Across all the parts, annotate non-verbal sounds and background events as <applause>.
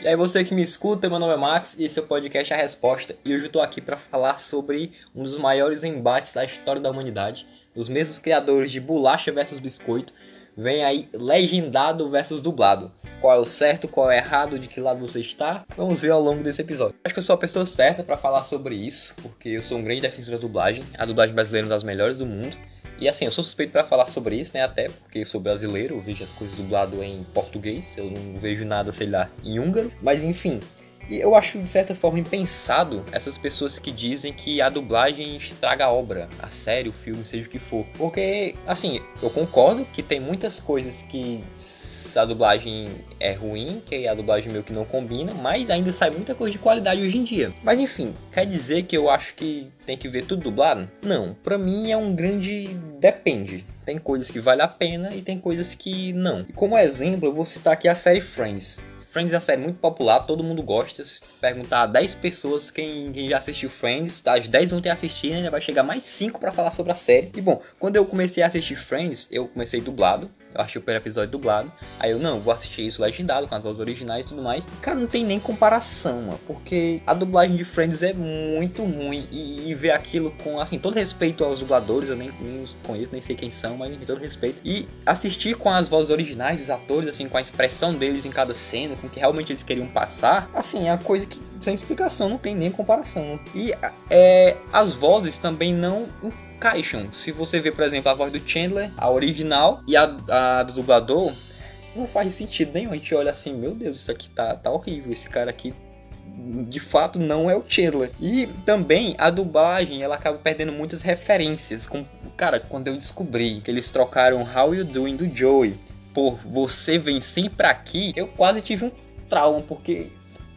E aí você que me escuta, meu nome é Max e esse é o podcast A Resposta. E hoje eu tô aqui para falar sobre um dos maiores embates da história da humanidade. Os mesmos criadores de bolacha versus biscoito. Vem aí legendado versus dublado. Qual é o certo, qual é o errado, de que lado você está? Vamos ver ao longo desse episódio. Acho que eu sou a pessoa certa para falar sobre isso, porque eu sou um grande defensor da dublagem. A dublagem brasileira é uma das melhores do mundo. E assim, eu sou suspeito para falar sobre isso, né? Até porque eu sou brasileiro, eu vejo as coisas dublado em português, eu não vejo nada, sei lá, em húngaro. Mas enfim, e eu acho de certa forma impensado essas pessoas que dizem que a dublagem estraga a obra, a série, o filme, seja o que for. Porque, assim, eu concordo que tem muitas coisas que a dublagem é ruim, que a dublagem meio que não combina, mas ainda sai muita coisa de qualidade hoje em dia. Mas enfim, quer dizer que eu acho que tem que ver tudo dublado? Não, pra mim é um grande depende. Tem coisas que vale a pena e tem coisas que não. E como exemplo, eu vou citar aqui a série Friends. Friends é uma série muito popular, todo mundo gosta. Se perguntar a 10 pessoas quem, quem já assistiu Friends, as 10 vão ter assistido, ainda vai chegar mais 5 para falar sobre a série. E bom, quando eu comecei a assistir Friends, eu comecei dublado. Eu achei o primeiro episódio dublado. Aí eu, não, vou assistir isso legendado, com as vozes originais e tudo mais. Cara, não tem nem comparação, mano. Porque a dublagem de Friends é muito ruim. E, e ver aquilo com, assim, todo respeito aos dubladores, eu nem, nem os conheço, nem sei quem são, mas com todo respeito. E assistir com as vozes originais dos atores, assim, com a expressão deles em cada cena, com o que realmente eles queriam passar, assim, é uma coisa que, sem explicação, não tem nem comparação. E é, as vozes também não encaixam. Se você vê, por exemplo, a voz do Chandler, a original, e a, a do dublador, não faz sentido nenhum. A gente olha assim, meu Deus, isso aqui tá, tá horrível. Esse cara aqui de fato não é o Chandler. E também a dublagem, ela acaba perdendo muitas referências. Com, cara, quando eu descobri que eles trocaram How You Doing do Joey por Você Vem Sempre Aqui, eu quase tive um trauma, porque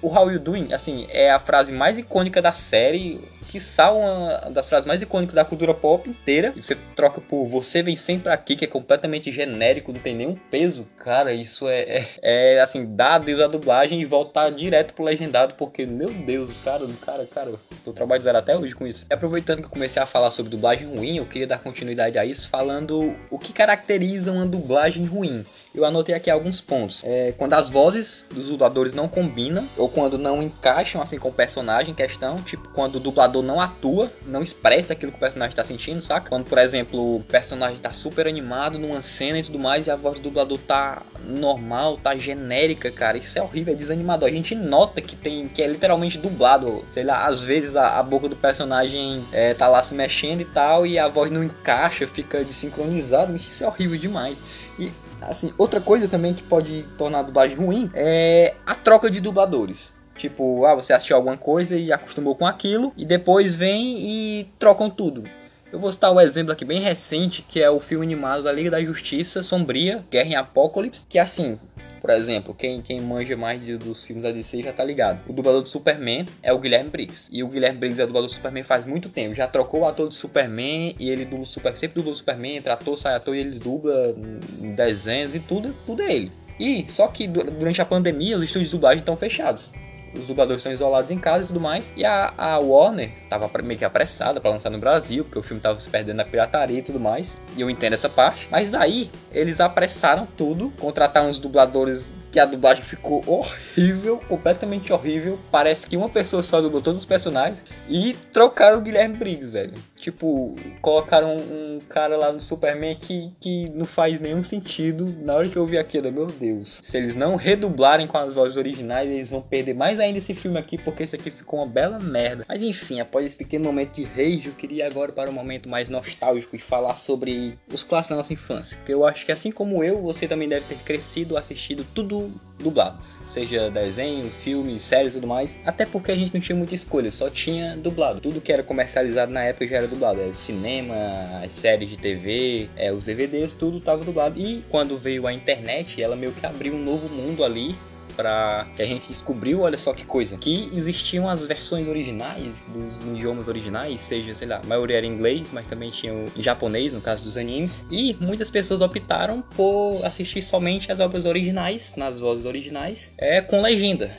o How You Doing, assim, é a frase mais icônica da série quiçá uma das frases mais icônicas da cultura pop inteira. E você troca por Você Vem Sempre Aqui, que é completamente genérico, não tem nenhum peso. Cara, isso é, é, é assim, dá adeus à dublagem e voltar direto pro legendado, porque, meu Deus, cara, cara, cara, tô trabalhando até hoje com isso. E aproveitando que eu comecei a falar sobre dublagem ruim, eu queria dar continuidade a isso, falando o que caracteriza uma dublagem ruim. Eu anotei aqui alguns pontos. É, quando as vozes dos dubladores não combinam, ou quando não encaixam assim com o personagem em questão, tipo quando o dublador não atua, não expressa aquilo que o personagem tá sentindo, saca? Quando, por exemplo, o personagem tá super animado numa cena e tudo mais, e a voz do dublador tá normal, tá genérica, cara. Isso é horrível, é desanimador. A gente nota que tem que é literalmente dublado. Sei lá, às vezes a, a boca do personagem é, tá lá se mexendo e tal, e a voz não encaixa, fica desincronizado. Isso é horrível demais. E assim, outra coisa também que pode tornar a dublagem ruim é a troca de dubladores. Tipo, ah, você assistiu alguma coisa e acostumou com aquilo, e depois vem e trocam tudo. Eu vou citar um exemplo aqui bem recente, que é o filme animado da Liga da Justiça Sombria, Guerra em Apocalipse, que assim, por exemplo, quem, quem manja mais de, dos filmes da DC já tá ligado. O dublador do Superman é o Guilherme Briggs. E o Guilherme Briggs é o dublador do Superman faz muito tempo. Já trocou o ator do Superman e ele dubla super, sempre dubla o Superman, entra ator, sai ator e ele dubla em desenhos e tudo, tudo é ele. E só que durante a pandemia os estúdios de dublagem estão fechados os dubladores estão isolados em casa e tudo mais. E a, a Warner tava meio que apressada para lançar no Brasil, porque o filme tava se perdendo na pirataria e tudo mais. E eu entendo essa parte. Mas daí eles apressaram tudo, contrataram uns dubladores que a dublagem ficou horrível, completamente horrível. Parece que uma pessoa só dublou todos os personagens e trocaram o Guilherme Briggs, velho. Tipo, colocaram um cara lá no Superman que, que não faz nenhum sentido. Na hora que eu vi aquilo, meu Deus. Se eles não redublarem com as vozes originais, eles vão perder mais ainda esse filme aqui, porque esse aqui ficou uma bela merda. Mas enfim, após esse pequeno momento de rage, eu queria agora para um momento mais nostálgico e falar sobre os clássicos da nossa infância. Porque eu acho que assim como eu, você também deve ter crescido assistido tudo dublado. Seja desenhos, filmes, séries e tudo mais. Até porque a gente não tinha muita escolha, só tinha dublado. Tudo que era comercializado na época já era dublado. Era o cinema, as séries de TV, é, os DVDs, tudo estava dublado. E quando veio a internet, ela meio que abriu um novo mundo ali para que a gente descobriu, olha só que coisa, que existiam as versões originais dos idiomas originais, seja, sei lá, a maioria era inglês, mas também tinha o japonês, no caso dos animes, e muitas pessoas optaram por assistir somente as obras originais, nas vozes originais, é com legenda.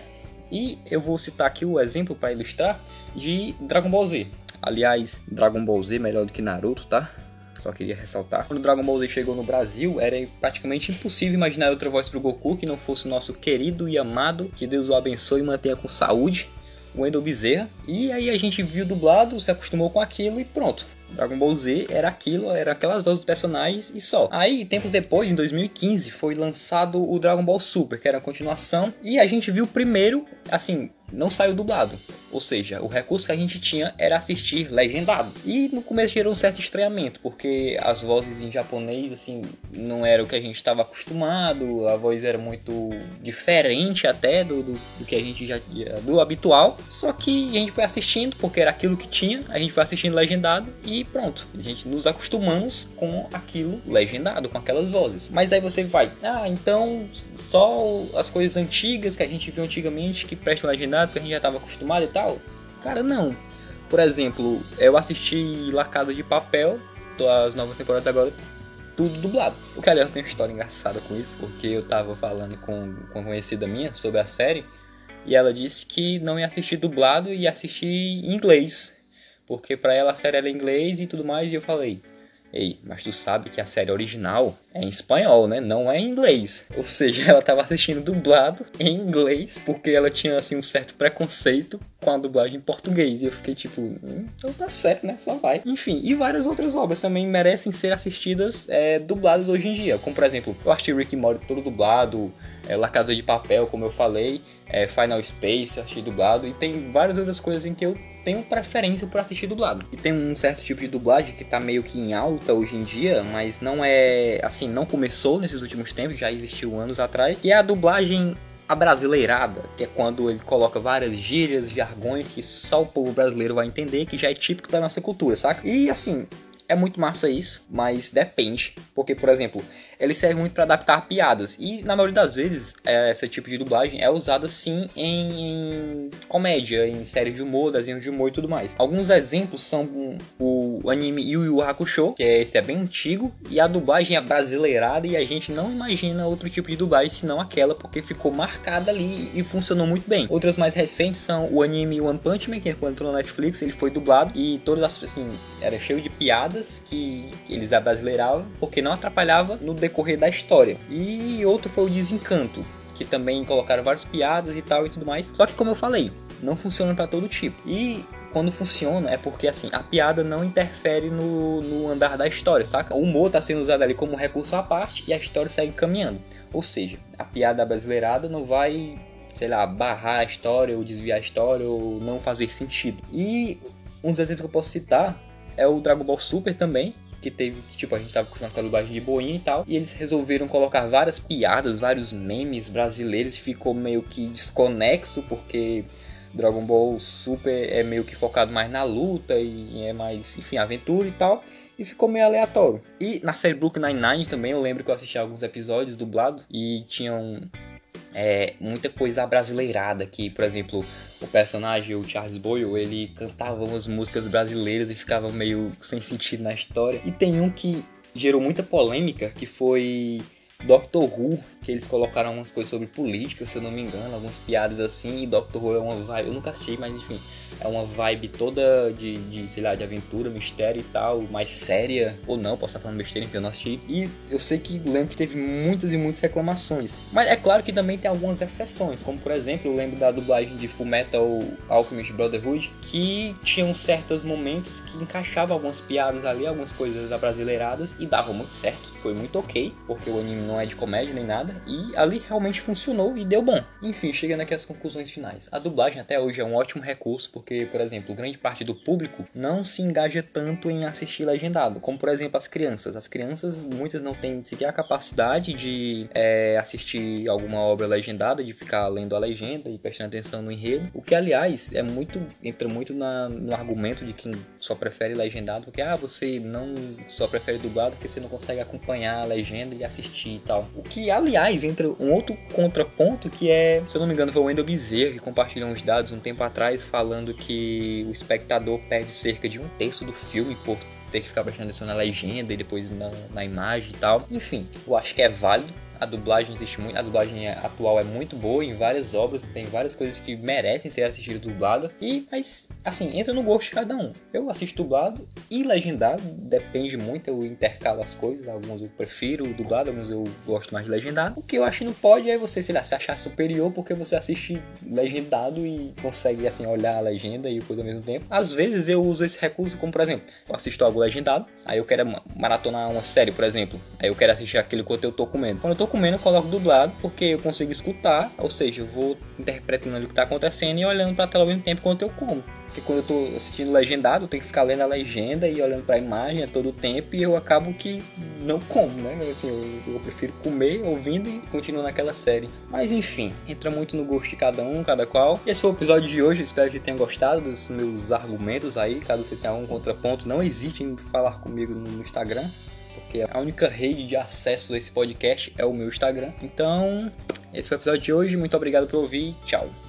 E eu vou citar aqui o exemplo para ilustrar de Dragon Ball Z. Aliás, Dragon Ball Z melhor do que Naruto, tá? Só queria ressaltar. Quando Dragon Ball Z chegou no Brasil, era praticamente impossível imaginar outra voz pro Goku que não fosse o nosso querido e amado, que Deus o abençoe e mantenha com saúde, o Wendel Bezerra. E aí a gente viu dublado, se acostumou com aquilo e pronto. Dragon Ball Z era aquilo, era aquelas vozes dos personagens e só. Aí, tempos depois, em 2015, foi lançado o Dragon Ball Super, que era a continuação, e a gente viu primeiro, assim, não saiu dublado. Ou seja, o recurso que a gente tinha era assistir legendado. E no começo gerou um certo estranhamento, porque as vozes em japonês, assim, não era o que a gente estava acostumado, a voz era muito diferente até do, do, do, que a gente já do habitual. Só que a gente foi assistindo, porque era aquilo que tinha, a gente foi assistindo legendado e pronto. A gente nos acostumamos com aquilo legendado, com aquelas vozes. Mas aí você vai, ah, então só as coisas antigas que a gente viu antigamente que prestam legendado, que a gente já estava acostumado e tal Cara, não. Por exemplo, eu assisti La Casa de Papel, as novas temporadas agora, tudo dublado. O que aliás tem uma história engraçada com isso, porque eu tava falando com, com uma conhecida minha sobre a série, e ela disse que não ia assistir dublado e ia assistir em inglês. Porque pra ela a série era em inglês e tudo mais, e eu falei, Ei, mas tu sabe que a série original é em espanhol, né? Não é em inglês. Ou seja, <laughs> ela estava assistindo dublado em inglês, porque ela tinha assim um certo preconceito com a dublagem em português. E eu fiquei tipo, hum, então tá certo, né? Só vai. Enfim, e várias outras obras também merecem ser assistidas é, dubladas hoje em dia. Como por exemplo, eu assisti Rick Morty todo dublado, é, La Casa de Papel, como eu falei, é, Final Space, assisti dublado, e tem várias outras coisas em que eu tenho preferência por assistir dublado. E tem um certo tipo de dublagem que tá meio que em alta hoje em dia, mas não é. Assim, não começou nesses últimos tempos, já existiu anos atrás, que é a dublagem abrasileirada, que é quando ele coloca várias gírias, jargões que só o povo brasileiro vai entender, que já é típico da nossa cultura, saca? E assim, é muito massa isso, mas depende. Porque, por exemplo, ele serve muito para adaptar piadas. E na maioria das vezes, é, esse tipo de dublagem é usada sim em, comédia, em séries de humor, desenhos de humor e tudo mais. Alguns exemplos são o anime Yu Yu Hakusho, que é, esse é bem antigo, e a dublagem é brasileirada e a gente não imagina outro tipo de dublagem senão aquela, porque ficou marcada ali e funcionou muito bem. Outras mais recentes são o anime One Punch Man, que quando entrou na Netflix, ele foi dublado e todas as assim, era cheio de piadas que eles abrasileiravam, porque não atrapalhava no decorrer decorrer da história. E outro foi o Desencanto, que também colocaram várias piadas e tal e tudo mais. Só que como eu falei, não funciona para todo tipo. E quando funciona é porque assim, a piada não interfere no, no andar da história, saca? O humor tá sendo usado ali como recurso à parte e a história segue caminhando. Ou seja, a piada brasileirada não vai, sei lá, barrar a história ou desviar a história ou não fazer sentido. E um dos exemplos que eu posso citar é o Dragon Ball Super também, que teve, que, tipo, a gente tava com a dublagem de boinha e tal, e eles resolveram colocar várias piadas, vários memes brasileiros e ficou meio que desconexo, porque Dragon Ball Super é meio que focado mais na luta e é mais, enfim, aventura e tal. E ficou meio aleatório. E na série Brooklyn Nine-Nine também, eu lembro que eu assisti alguns episódios dublado e tinham é, muita coisa brasileirada que, por exemplo, o personagem, o Charles Boyle, ele cantava umas músicas brasileiras e ficava meio sem sentido na história. E tem um que gerou muita polêmica, que foi Doctor Who, que eles colocaram umas coisas sobre política, se eu não me engano, algumas piadas assim, e Doctor Who é uma vibe, eu nunca assisti, mas enfim, é uma vibe toda de, de, sei lá, de aventura, mistério e tal, mais séria, ou não, posso estar falando besteira, enfim, eu não assisti. E eu sei que lembro que teve muitas e muitas reclamações. Mas é claro que também tem algumas exceções, como por exemplo, eu lembro da dublagem de Full Metal Alchemist Brotherhood, que tinham certos momentos que encaixavam algumas piadas ali, algumas coisas abrasileiradas, e dava muito certo, foi muito ok, porque o anime não é de comédia nem nada, e ali realmente funcionou e deu bom. Enfim, chegando aqui às conclusões finais. A dublagem até hoje é um ótimo recurso, porque por exemplo, grande parte do público não se engaja tanto em assistir legendado, como por exemplo as crianças. As crianças, muitas não têm sequer a capacidade de é, assistir alguma obra legendada, de ficar lendo a legenda e prestando atenção no enredo, o que aliás é muito entra muito na, no argumento de quem só prefere legendado, porque ah, você não só prefere dublado porque você não consegue acompanhar a legenda e assistir tal. O que aliás entra um outro contraponto que é, se eu não me engano, foi o Wendel Bezerra que compartilhou uns dados um tempo atrás falando que o espectador perde cerca de um terço do filme por ter que ficar prestando atenção na legenda e depois na, na imagem e tal. Enfim, eu acho que é válido a dublagem existe muito, a dublagem atual é muito boa em várias obras, tem várias coisas que merecem ser assistidas dublada. E mas assim, entra no gosto de cada um. Eu assisto dublado e legendado, depende muito, eu intercalo as coisas, alguns eu prefiro dublado, alguns eu gosto mais de legendado. O que eu acho que não pode é você, sei lá, se achar superior porque você assiste legendado e consegue assim olhar a legenda e coisa ao mesmo tempo. Às vezes eu uso esse recurso como, por exemplo, eu assisto algo legendado, aí eu quero maratonar uma série, por exemplo, aí eu quero assistir aquele quanto eu tô comendo. Quando eu tô comendo, eu coloco dublado porque eu consigo escutar, ou seja, eu vou interpretando ali o que tá acontecendo e olhando pra tela ao mesmo tempo enquanto eu como. Porque quando eu tô assistindo legendado, eu tenho que ficar lendo a legenda e olhando para a imagem a todo tempo e eu acabo que não como, né? Assim, eu, eu, prefiro comer ouvindo e continuar naquela série. Mas enfim, entra muito no gosto de cada um, cada qual. Esse foi o episódio de hoje, espero que tenham gostado dos meus argumentos aí. Caso você tenha algum contraponto, não hesite em falar comigo no Instagram. Porque a única rede de acesso a esse podcast é o meu Instagram. Então, esse foi o episódio de hoje. Muito obrigado por ouvir. Tchau.